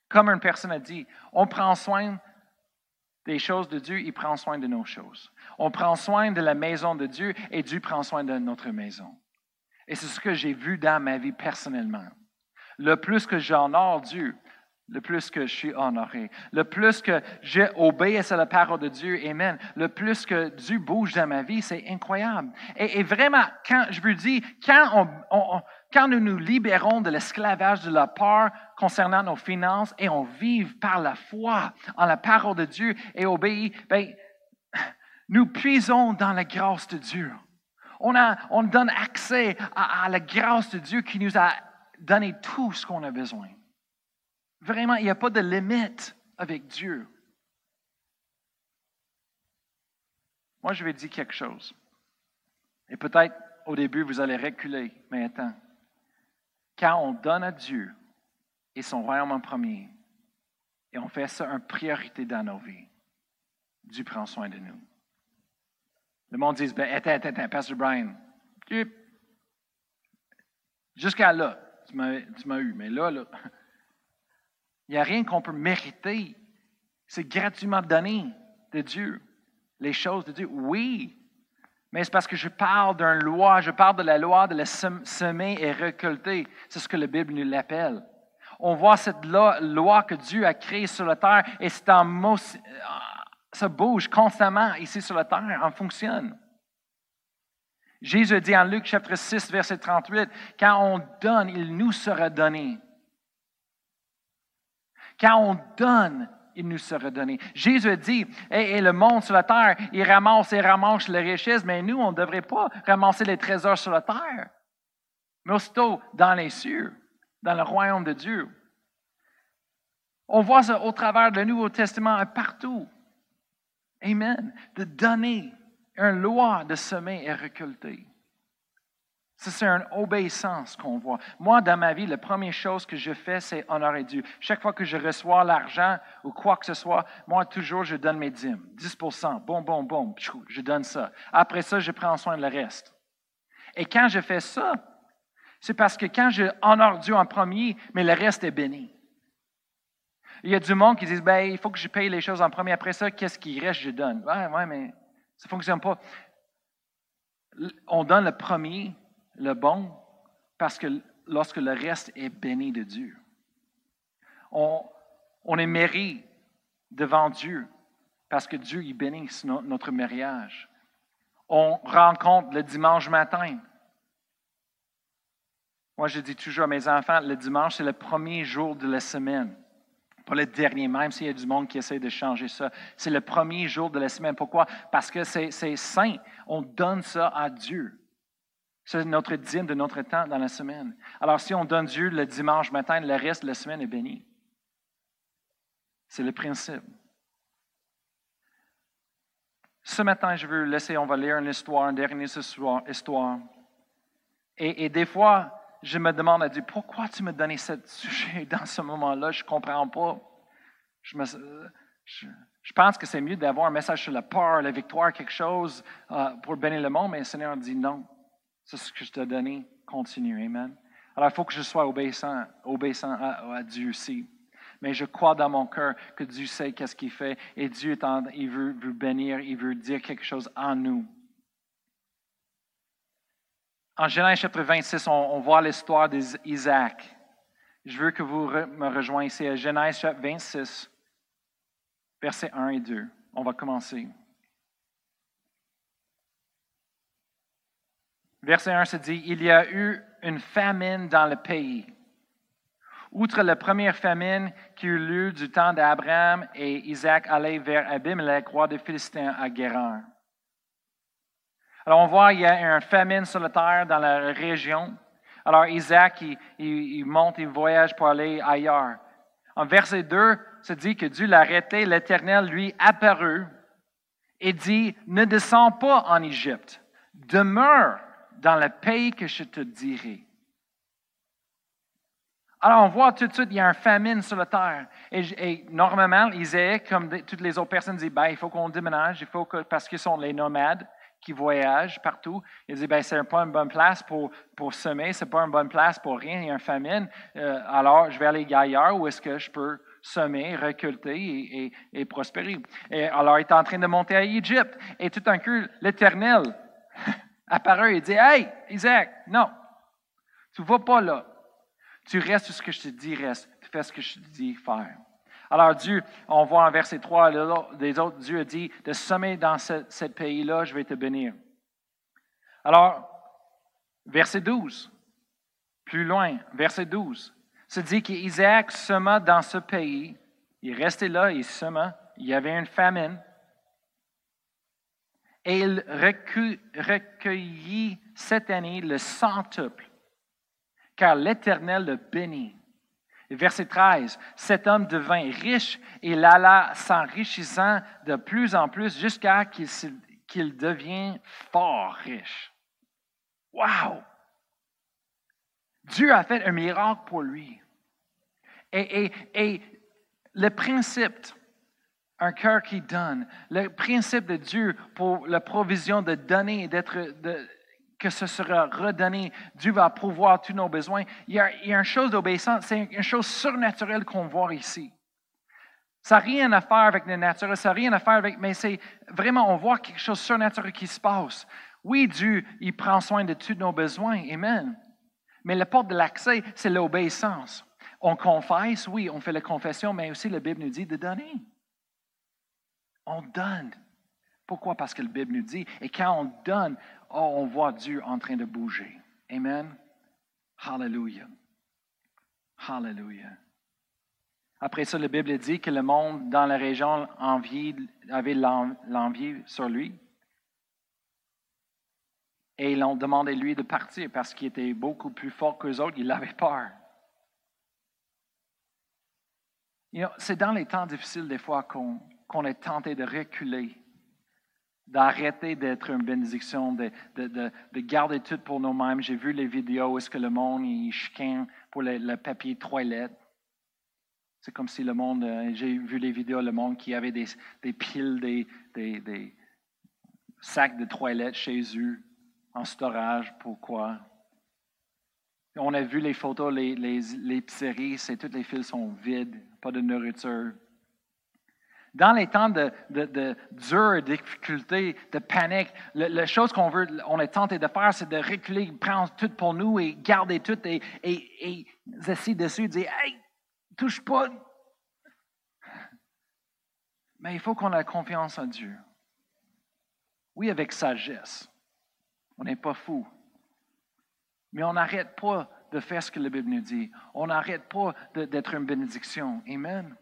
Comme une personne a dit, on prend soin des choses de Dieu, il prend soin de nos choses. On prend soin de la maison de Dieu et Dieu prend soin de notre maison. Et c'est ce que j'ai vu dans ma vie personnellement. Le plus que j'honore Dieu, le plus que je suis honoré. Le plus que j'obéis à la parole de Dieu, Amen. Le plus que Dieu bouge dans ma vie, c'est incroyable. Et, vraiment, quand je vous dis, quand, nous nous libérons de l'esclavage de la peur concernant nos finances et on vive par la foi en la parole de Dieu et obéit, ben, nous puisons dans la grâce de Dieu on, donne accès à, la grâce de Dieu qui nous a donné tout ce qu'on a besoin. Vraiment, il n'y a pas de limite avec Dieu. Moi, je vais dire quelque chose. Et peut-être au début, vous allez reculer, mais attends. Quand on donne à Dieu et son royaume en premier, et on fait ça une priorité dans nos vies, Dieu prend soin de nous. Le monde dit, ben, attends, attends, attends, Pastor Brian. Jusqu'à là, tu m'as eu, mais là, là, (laughs) il n'y a rien qu'on peut mériter. C'est gratuitement donné de Dieu. Les choses de Dieu, oui. Mais c'est parce que je parle d'une loi, je parle de la loi de la semer et récolter. C'est ce que la Bible nous l'appelle. On voit cette loi, que Dieu a créée sur la terre et c'est en ça bouge constamment ici sur la terre, on fonctionne. Jésus dit en Luc chapitre 6, verset 38, quand on donne, il nous sera donné. Quand on donne, il nous sera donné. Jésus dit, et, le monde sur la terre, il ramasse et ramasse les richesses, mais nous, on ne devrait pas ramasser les trésors sur la terre, mais aussitôt dans les cieux, dans le royaume de Dieu. On voit ça au travers du Nouveau Testament partout. Amen. De donner une loi de semer et récolter. Ça, c'est une obéissance qu'on voit. Moi, dans ma vie, la première chose que je fais, c'est honorer Dieu. Chaque fois que je reçois l'argent ou quoi que ce soit, moi, toujours, je donne mes dîmes. 10% bon, bon, bon, je donne ça. Après ça, je prends soin de le reste. Et quand je fais ça, c'est parce que quand je honore Dieu en premier, mais le reste est béni. Il y a du monde qui dit, ben, il faut que je paye les choses en premier. Après ça, qu'est-ce qui reste, je donne. Ouais, ouais, mais ça ne fonctionne pas. On donne le premier, le bon parce que lorsque le reste est béni de Dieu. On, est mérité devant Dieu parce que Dieu y bénit notre mariage. On rencontre le dimanche matin. Moi, je dis toujours à mes enfants, le dimanche, c'est le premier jour de la semaine. Pas le dernier, même s'il y a du monde qui essaie de changer ça. C'est le premier jour de la semaine. Pourquoi? Parce que c'est saint. On donne ça à Dieu. C'est notre dîme de notre temps dans la semaine. Alors, si on donne Dieu le dimanche matin, le reste de la semaine est béni. C'est le principe. Ce matin, je veux laisser, on va lire une histoire, une dernière histoire. Et, des fois, je me demande à Dieu, pourquoi tu me donnes ce sujet dans ce moment-là? Je ne comprends pas. Je, pense que c'est mieux d'avoir un message sur la peur, la victoire, quelque chose euh, pour bénir le monde, mais le Seigneur dit non. C'est ce que je t'ai donné. Continue. Amen. Alors, il faut que je sois obéissant, obéissant à, Dieu aussi. Mais je crois dans mon cœur que Dieu sait qu'est-ce qu'il fait et Dieu, est il veut, veut bénir, il veut dire quelque chose en nous. En Genèse chapitre 26, on, voit l'histoire d'Isaac. Je veux que vous me rejoigniez à Genèse chapitre 26, versets 1 et 2. On va commencer. Verset 1 se dit, Il y a eu une famine dans le pays. Outre la première famine qui eut lieu du temps d'Abraham et Isaac allait vers Abimelech, roi des Philistins, à Guérin. Alors on voit, il y a une famine sur la terre dans la région. Alors Isaac, il, monte, il voyage pour aller ailleurs. En verset 2, se dit que Dieu l'a arrêté, l'Éternel lui apparut et dit, ne descends pas en Égypte, demeure dans le pays que je te dirai. Alors, on voit tout de suite, il y a une famine sur la terre. Et, normalement, Isaïe, comme toutes les autres personnes, dit ben, il faut qu'on déménage, il faut que, parce qu'ils sont les nomades qui voyagent partout. Ils disent ben, c'est pas une bonne place pour, pour semer, c'est pas une bonne place pour rien, il y a une famine. Euh, alors, je vais aller ailleurs où est-ce que je peux semer, récolter et, et, prospérer. Et alors, il est en train de monter à Égypte. Et tout d'un coup, l'Éternel (laughs) apparaît et dit Hey, Isaac, non, tu vas pas là. Tu restes ce que je te dis, reste. Tu fais ce que je te dis faire. Alors Dieu, on voit en verset 3 des autres, Dieu a dit, de semer dans ce, pays-là, je vais te bénir. Alors, verset 12, plus loin, verset 12, se dit qu'Isaac sema dans ce pays, il restait là, il sema, il y avait une famine, et il recueillit cette année le centuple, car l'Éternel le bénit. Verset 13, cet homme devint riche et il alla s'enrichissant de plus en plus jusqu'à qu'il devienne fort riche. Wow! Dieu a fait un miracle pour lui. Et le principe un cœur qui donne. Le principe de Dieu pour la provision de donner, d'être, que ce sera redonné. Dieu va pouvoir tous nos besoins. Il y a, il y a une chose d'obéissance, c'est une chose surnaturelle qu'on voit ici. Ça n'a rien à faire avec le naturel, ça n'a rien à faire avec, mais c'est vraiment, on voit quelque chose de surnaturel qui se passe. Oui, Dieu, il prend soin de tous nos besoins. Amen. Mais la porte de l'accès, c'est l'obéissance. On confesse, oui, on fait la confession, mais aussi la Bible nous dit de donner. On donne. Pourquoi? Parce que la Bible nous dit, et quand on donne, oh, on voit Dieu en train de bouger. Amen. Hallelujah. Hallelujah. Après ça, la Bible dit que le monde dans la région avait l'envie sur lui. Et ils ont demandé lui de partir parce qu'il était beaucoup plus fort qu'eux autres. Il avait peur. C'est dans les temps difficiles des fois qu'on est tenté de reculer, d'arrêter d'être une bénédiction, de, garder tout pour nous-mêmes. J'ai vu les vidéos où est-ce que le monde il chicane pour le, papier toilette. C'est comme si le monde, euh, j'ai vu les vidéos, le monde qui avait des, piles, des, des, sacs de toilette chez eux en storage. Pourquoi? On a vu les photos, les, les, les c'est toutes les fils sont vides, pas de nourriture. Dans les temps de, de, de de difficulté, de panique, la chose qu'on on est tenté de faire, c'est de reculer, prendre tout pour nous et garder tout et, et, et dessus, dire touche pas. Mais il faut qu'on ait confiance en Dieu. Oui, avec sagesse. On n'est pas fou. Mais on n'arrête pas de faire ce que la Bible nous dit. On n'arrête pas d'être une bénédiction. Amen.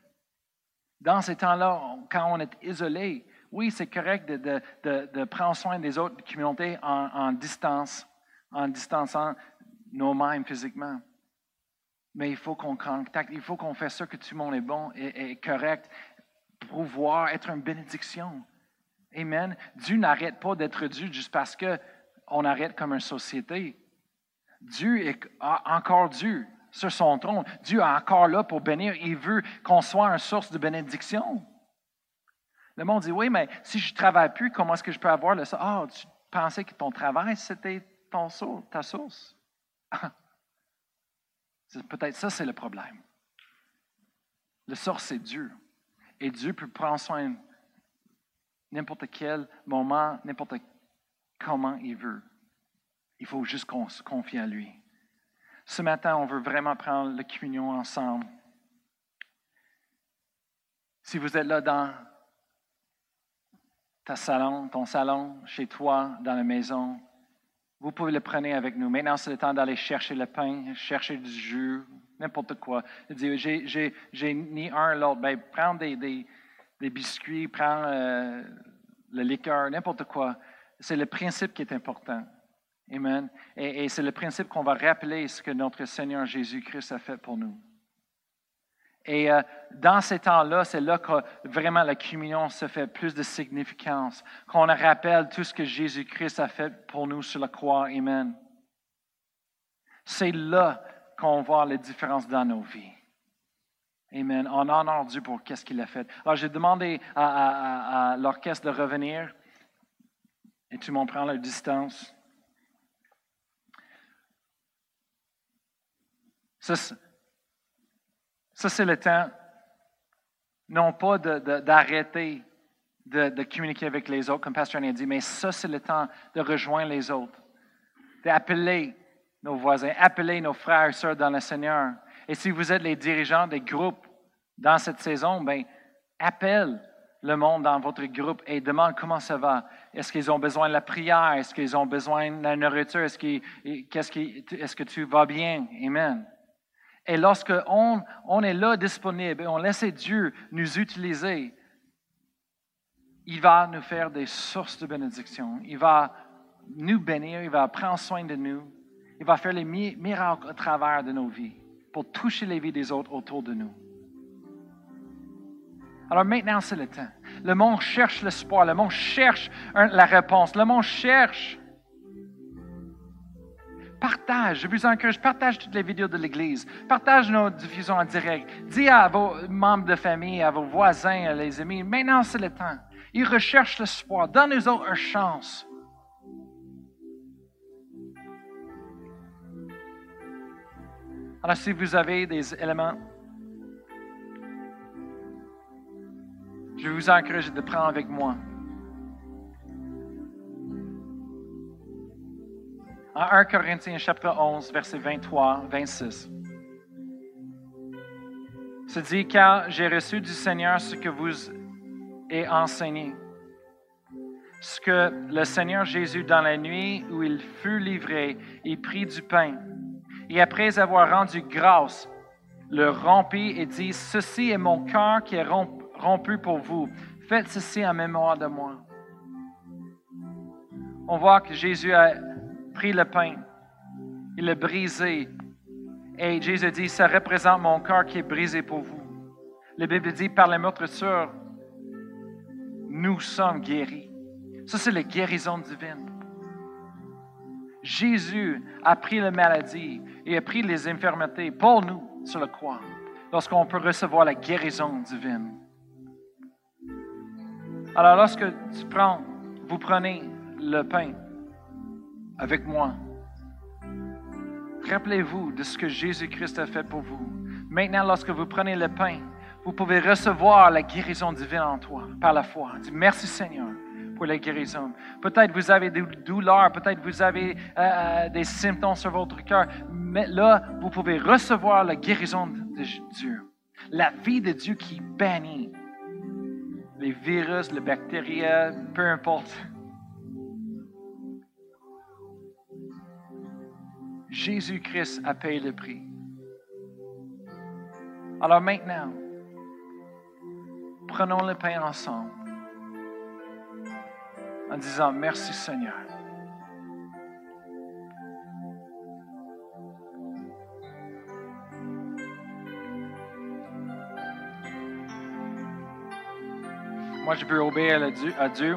Dans ces temps-là, quand on est isolé, oui, c'est correct de, prendre soin des autres communautés en, en distance, en distançant nos-mêmes physiquement. Mais il faut qu'on contacte, il faut qu'on fasse ça que tout le monde est bon et, et correct pour pouvoir être une bénédiction. Amen. Dieu n'arrête pas d'être Dieu juste parce qu'on arrête comme une société. Dieu est encore Dieu sur son trône. Dieu est encore là pour bénir. Il veut qu'on soit une source de bénédiction. Le monde dit, oui, mais si je ne travaille plus, comment est-ce que je peux avoir le Ah, tu pensais que ton travail, c'était ton, ta source? (laughs) Peut-être ça, c'est le problème. Le source, c'est Dieu. Et Dieu peut prendre soin n'importe quel moment, n'importe comment il veut. Il faut juste qu'on se confie en lui. Ce matin, on veut vraiment prendre la communion ensemble. Si vous êtes là dans ta salon, ton salon, chez toi, dans la maison, vous pouvez le prendre avec nous. Maintenant, c'est le temps d'aller chercher le pain, chercher du jus, n'importe quoi. J'ai ni un l'autre. Ben, prends des, des, biscuits, prends euh, le liqueur, n'importe quoi. C'est le principe qui est important. Amen. Et, c'est le principe qu'on va rappeler ce que notre Seigneur Jésus-Christ a fait pour nous. Et euh, dans ces temps-là, c'est là que vraiment la communion se fait plus de significance, qu'on rappelle tout ce que Jésus-Christ a fait pour nous sur la croix. Amen. C'est là qu'on voit les différences dans nos vies. Amen. On honore Dieu pour qu'est-ce qu'il a fait. Alors, j'ai demandé à, l'orchestre de revenir et tout le monde prend leur distance. Ça, c'est le temps, non pas d'arrêter de, communiquer avec les autres, comme Pasteur a dit, mais ça, c'est le temps de rejoindre les autres, d'appeler nos voisins, appeler nos frères et sœurs dans le Seigneur. Et si vous êtes les dirigeants des groupes dans cette saison, ben, appelle le monde dans votre groupe et demande comment ça va. Est-ce qu'ils ont besoin de la prière? Est-ce qu'ils ont besoin de la nourriture? Est-ce, est-ce que tu vas bien? Amen. Et lorsque on, est là disponible et on laisse Dieu nous utiliser, il va nous faire des sources de bénédiction. Il va nous bénir, il va prendre soin de nous. Il va faire les miracles à travers de nos vies pour toucher les vies des autres autour de nous. Alors maintenant, c'est le temps. Le monde cherche l'espoir, le monde cherche la réponse, le monde cherche Partage, je vous encourage, partage toutes les vidéos de l'Église, partage nos diffusions en direct. Dis à vos membres de famille, à vos voisins, à les amis, maintenant c'est le temps. Ils recherchent l'espoir. Donne-nous autres une chance. Alors si vous avez des éléments, je vous encourage de prendre avec moi. En 1 Corinthiens chapitre 11, verset 23, 26. Se dit, car j'ai reçu du Seigneur ce que vous ai enseigné. Ce que le Seigneur Jésus, dans la nuit où il fut livré, il prit du pain. Et après avoir rendu grâce, le rompit et dit, Ceci est mon cœur qui est rompu pour vous. Faites ceci en mémoire de moi. On voit que Jésus a pris le pain, il l'a brisé, et Jésus dit, ça représente mon cœur qui est brisé pour vous. La Bible dit, par la meurtrissure, nous sommes guéris. Ça, c'est la guérison divine. Jésus a pris la maladie et a pris les infirmités pour nous sur la croix, lorsqu'on peut recevoir la guérison divine. Alors, lorsque tu prends, vous prenez le pain avec moi, rappelez-vous de ce que Jésus-Christ a fait pour vous. Maintenant, lorsque vous prenez le pain, vous pouvez recevoir la guérison divine en toi par la foi. Dis merci Seigneur pour la guérison. Peut-être vous avez des douleurs, peut-être vous avez euh, euh, des symptômes sur votre cœur, mais là, vous pouvez recevoir la guérison de Dieu. La vie de Dieu qui bannit les virus, les bactéries, peu importe. Jésus-Christ a payé le prix. Alors maintenant, prenons le pain ensemble en disant merci Seigneur. Moi, je peux obéir à Dieu.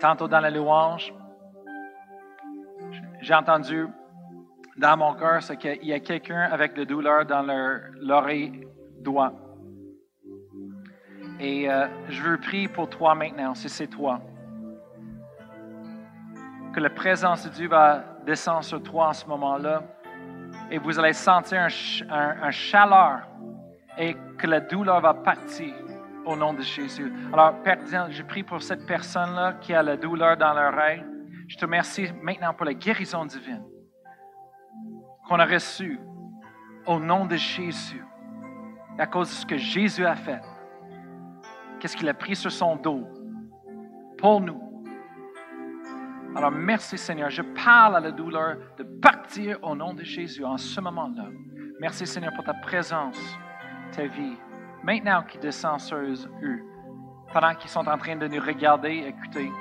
Tantôt dans la louange, j'ai entendu dans mon cœur c'est qu'il y a quelqu'un avec de douleur dans l'oreille droite. Et euh, je veux prier pour toi maintenant, si c'est toi. Que la présence de Dieu va descendre sur toi en ce moment-là. Et vous allez sentir un, chaleur et que la douleur va partir au nom de Jésus. Alors, Père, je prie pour cette personne-là qui a la douleur dans l'oreille. Je te remercie maintenant pour la guérison divine qu'on a reçue au nom de Jésus, à cause de ce que Jésus a fait qu'est-ce qu'il a pris sur son dos pour nous. Alors merci Seigneur, je parle à la douleur de partir au nom de Jésus en ce moment-là. Merci Seigneur pour ta présence, ta vie, maintenant qui descend sur eux, pendant qu'ils sont en train de nous regarder, écouter.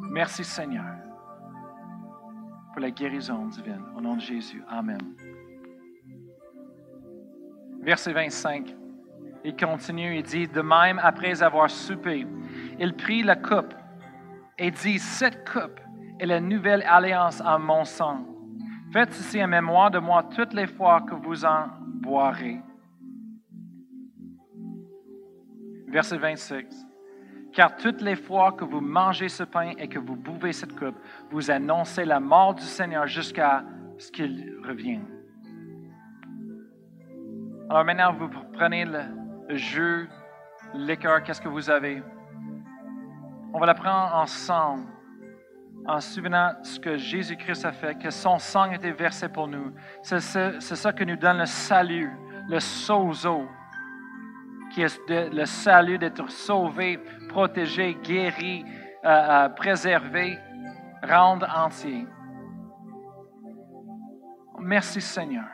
Merci Seigneur pour la guérison divine. Au nom de Jésus. Amen. Verset 25. Il continue, il dit, de même, après avoir soupé, il prit la coupe et dit, cette coupe est la nouvelle alliance en mon sang. Faites ceci en mémoire de moi toutes les fois que vous en boirez. Verset 26. Car toutes les fois que vous mangez ce pain et que vous buvez cette coupe, vous annoncez la mort du Seigneur jusqu'à ce qu'il revienne. Alors maintenant, vous prenez le, le jus, le qu'est-ce que vous avez? On va la prendre ensemble en souvenant ce que Jésus-Christ a fait, que son sang a été versé pour nous. C'est ça qui nous donne le salut, le sozo, qui est le salut d'être sauvé, protégé, guéri, euh, euh, préservé, rendre entier. Merci Seigneur,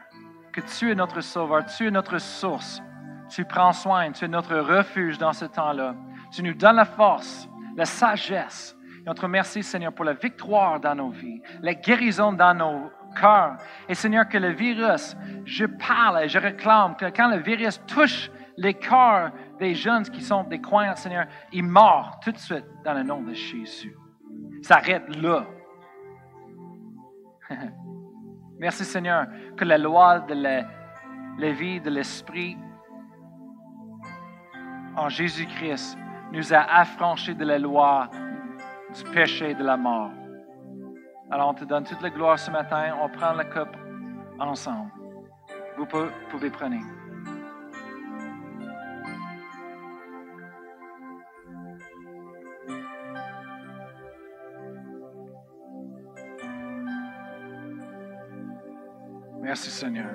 que tu es notre sauveur, tu es notre source, tu prends soin, tu es notre refuge dans ce temps-là. Tu nous donnes la force, la sagesse. Et on te remercie, Seigneur, pour la victoire dans nos vies, la guérison dans nos cœurs. Et Seigneur, que le virus, je parle et je réclame que quand le virus touche les cœurs des jeunes qui sont des croyants, Seigneur, il meurt tout de suite dans le nom de Jésus. Ça arrête là. (laughs) Merci Seigneur que la loi de la, la vie de l'Esprit en Jésus-Christ, nous a affranchis de la loi du péché et de la mort. Alors, on te donne toute la gloire ce matin. On prend la coupe ensemble. Vous pouvez prendre. Merci Seigneur.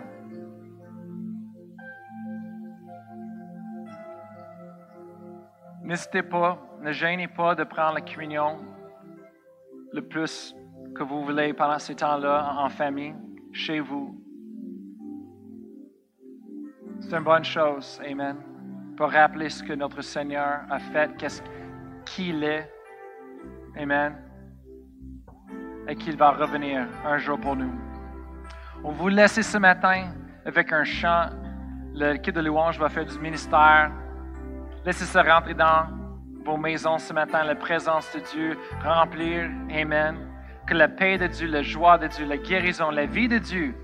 N'hésitez pas, ne gênez pas de prendre la communion le plus que vous voulez pendant ces temps-là en famille, chez vous. C'est une bonne chose, Amen, pour rappeler ce que notre Seigneur a fait, qu'est-ce qu'il est, Amen, et qu'il va revenir un jour pour nous. On vous laisse ce matin avec un chant. Le kit de louange va faire du ministère. Laissez se rentrer dans vos maisons ce matin, la présence de Dieu, remplir. Amen. Que la paix de Dieu, la joie de Dieu, la guérison, la vie de Dieu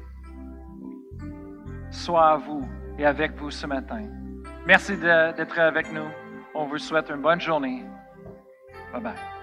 soit à vous et avec vous ce matin. Merci d'être avec nous. On vous souhaite une bonne journée. Bye bye.